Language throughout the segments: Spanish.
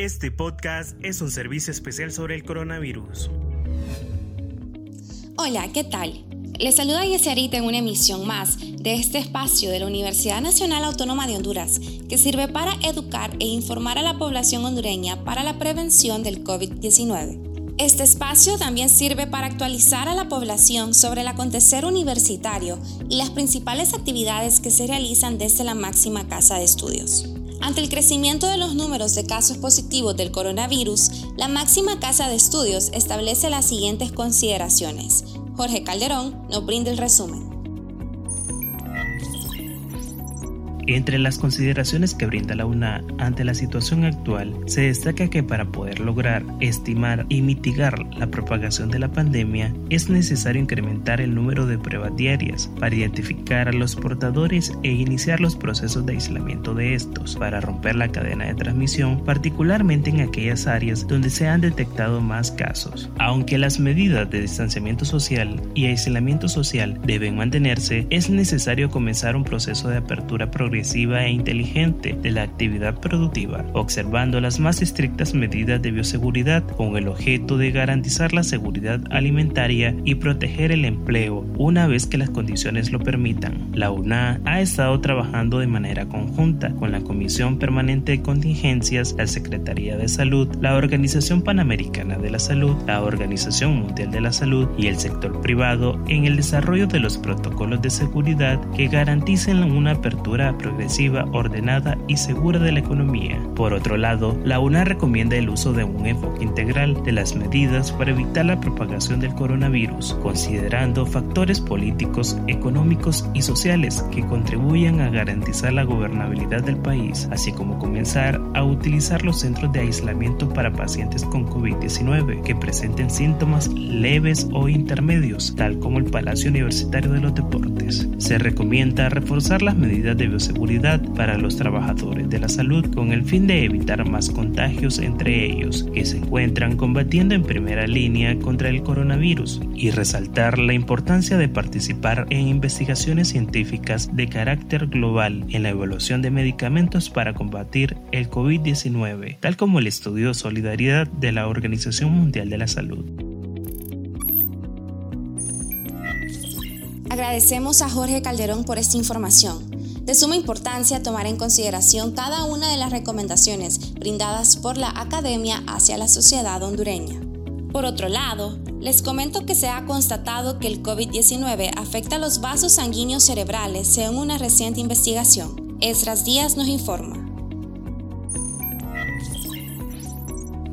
Este podcast es un servicio especial sobre el coronavirus. Hola, ¿qué tal? Les saluda Yesarita en una emisión más de este espacio de la Universidad Nacional Autónoma de Honduras, que sirve para educar e informar a la población hondureña para la prevención del COVID-19. Este espacio también sirve para actualizar a la población sobre el acontecer universitario y las principales actividades que se realizan desde la máxima casa de estudios. Ante el crecimiento de los números de casos positivos del coronavirus, la máxima casa de estudios establece las siguientes consideraciones. Jorge Calderón nos brinda el resumen. Entre las consideraciones que brinda la UNA ante la situación actual, se destaca que para poder lograr, estimar y mitigar la propagación de la pandemia, es necesario incrementar el número de pruebas diarias para identificar a los portadores e iniciar los procesos de aislamiento de estos, para romper la cadena de transmisión, particularmente en aquellas áreas donde se han detectado más casos. Aunque las medidas de distanciamiento social y aislamiento social deben mantenerse, es necesario comenzar un proceso de apertura progresiva e inteligente de la actividad productiva, observando las más estrictas medidas de bioseguridad con el objeto de garantizar la seguridad alimentaria y proteger el empleo una vez que las condiciones lo permitan. La UNA ha estado trabajando de manera conjunta con la Comisión Permanente de Contingencias, la Secretaría de Salud, la Organización Panamericana de la Salud, la Organización Mundial de la Salud y el sector privado en el desarrollo de los protocolos de seguridad que garanticen una apertura progresiva, ordenada y segura de la economía. Por otro lado, la UNA recomienda el uso de un enfoque integral de las medidas para evitar la propagación del coronavirus, considerando factores políticos, económicos y sociales que contribuyan a garantizar la gobernabilidad del país, así como comenzar a utilizar los centros de aislamiento para pacientes con COVID-19 que presenten síntomas leves o intermedios, tal como el Palacio Universitario de los Deportes. Se recomienda reforzar las medidas de bioseguridad para los trabajadores de la salud con el fin de evitar más contagios entre ellos que se encuentran combatiendo en primera línea contra el coronavirus y resaltar la importancia de participar en investigaciones científicas de carácter global en la evaluación de medicamentos para combatir el COVID-19, tal como el estudio Solidaridad de la Organización Mundial de la Salud. Agradecemos a Jorge Calderón por esta información. De suma importancia tomar en consideración cada una de las recomendaciones brindadas por la Academia hacia la sociedad hondureña. Por otro lado, les comento que se ha constatado que el COVID-19 afecta a los vasos sanguíneos cerebrales según una reciente investigación. Esras Díaz nos informa.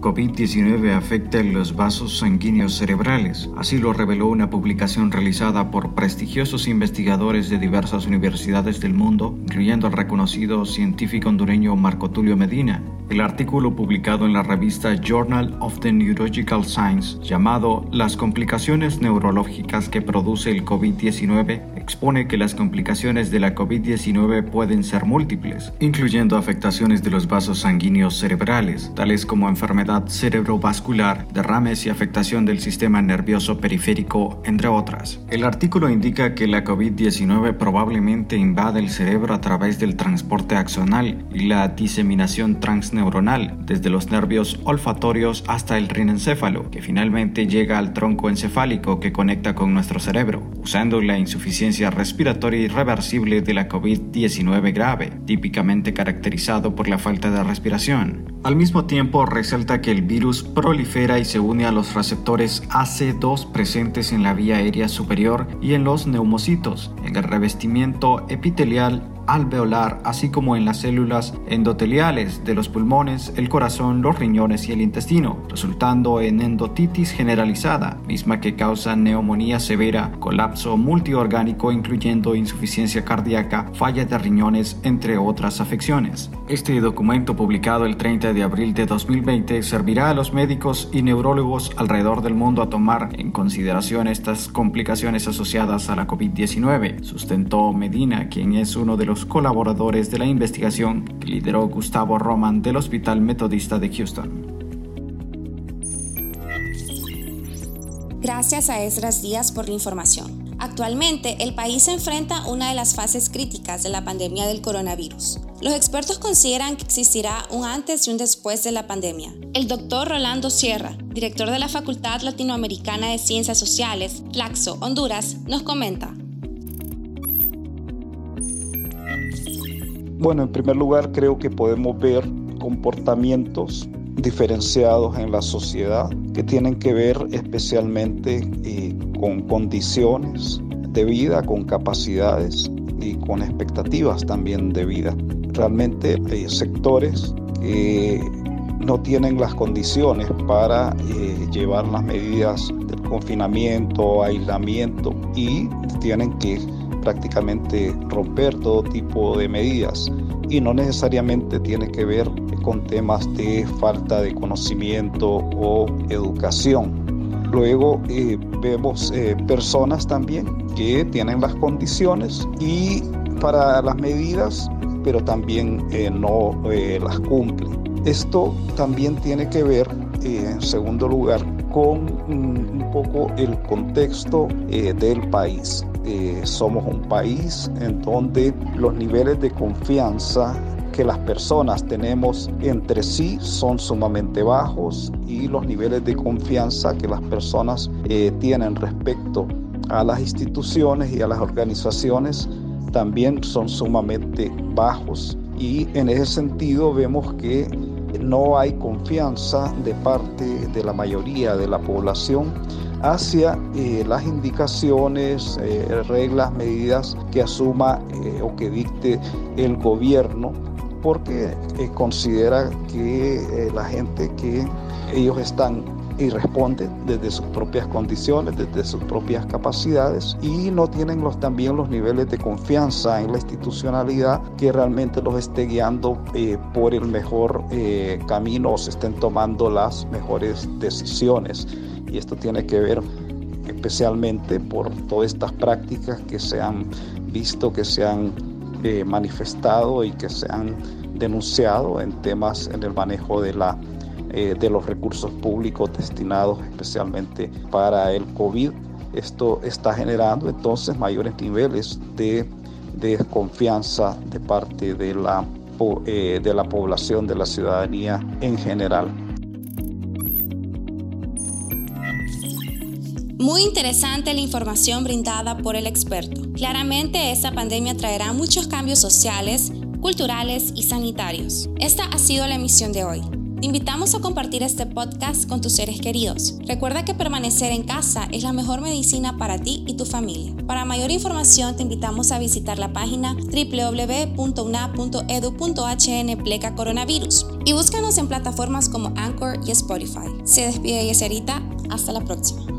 COVID-19 afecta los vasos sanguíneos cerebrales. Así lo reveló una publicación realizada por prestigiosos investigadores de diversas universidades del mundo, incluyendo al reconocido científico hondureño Marco Tulio Medina. El artículo publicado en la revista Journal of the Neurological Science, llamado Las complicaciones neurológicas que produce el COVID-19, expone que las complicaciones de la COVID-19 pueden ser múltiples, incluyendo afectaciones de los vasos sanguíneos cerebrales, tales como enfermedad cerebrovascular, derrames y afectación del sistema nervioso periférico, entre otras. El artículo indica que la COVID-19 probablemente invade el cerebro a través del transporte axonal y la diseminación transneuronal neuronal, desde los nervios olfatorios hasta el rinencéfalo, que finalmente llega al tronco encefálico que conecta con nuestro cerebro, usando la insuficiencia respiratoria irreversible de la COVID-19 grave, típicamente caracterizado por la falta de respiración. Al mismo tiempo, resalta que el virus prolifera y se une a los receptores AC2 presentes en la vía aérea superior y en los neumocitos, en el revestimiento epitelial alveolar, así como en las células endoteliales de los pulmones, el corazón, los riñones y el intestino, resultando en endotitis generalizada, misma que causa neumonía severa, colapso multiorgánico incluyendo insuficiencia cardíaca, falla de riñones, entre otras afecciones. Este documento publicado el 30 de abril de 2020 servirá a los médicos y neurólogos alrededor del mundo a tomar en consideración estas complicaciones asociadas a la COVID-19, sustentó Medina, quien es uno de los colaboradores de la investigación que lideró Gustavo Roman del Hospital Metodista de Houston. Gracias a Esdras Díaz por la información. Actualmente, el país se enfrenta a una de las fases críticas de la pandemia del coronavirus. Los expertos consideran que existirá un antes y un después de la pandemia. El doctor Rolando Sierra, director de la Facultad Latinoamericana de Ciencias Sociales, Flaxo, Honduras, nos comenta. Bueno, en primer lugar creo que podemos ver comportamientos diferenciados en la sociedad que tienen que ver especialmente eh, con condiciones de vida, con capacidades y con expectativas también de vida. Realmente hay sectores que no tienen las condiciones para eh, llevar las medidas del confinamiento, aislamiento y tienen que prácticamente romper todo tipo de medidas y no necesariamente tiene que ver con temas de falta de conocimiento o educación. Luego eh, vemos eh, personas también que tienen las condiciones y para las medidas, pero también eh, no las cumplen. Esto también tiene que ver, en segundo lugar, con mm, un poco el contexto del país. Somos un país en donde los niveles de confianza que las personas tenemos entre sí son sumamente bajos y los niveles de confianza que las personas eh, tienen respecto a las instituciones y a las organizaciones también son sumamente bajos. Y en ese sentido vemos que no hay confianza de parte de la mayoría de la población hacia eh, las indicaciones, eh, reglas, medidas que asuma o que dicte el gobierno porque eh, considera que eh, la gente que ellos están y responden desde sus propias condiciones, desde sus propias capacidades y no tienen los, también los niveles de confianza en la institucionalidad que realmente los esté guiando eh, por el mejor camino o se estén tomando las mejores decisiones. Y esto tiene que ver especialmente por todas estas prácticas que se han visto, que se han manifestado y que se han denunciado en temas en el manejo de, la, eh, de los recursos públicos destinados especialmente para el COVID. Esto está generando entonces mayores niveles de, desconfianza de parte de la, eh, de la población, de la ciudadanía en general. Muy interesante la información brindada por el experto. Claramente esta pandemia traerá muchos cambios sociales, culturales y sanitarios. Esta ha sido la emisión de hoy. Te invitamos a compartir este podcast con tus seres queridos. Recuerda que permanecer en casa es la mejor medicina para ti y tu familia. Para mayor información te invitamos a visitar la página www.una.edu.hn pleca coronavirus y búscanos en plataformas como Anchor y Spotify. Se despide Yeserita, hasta la próxima.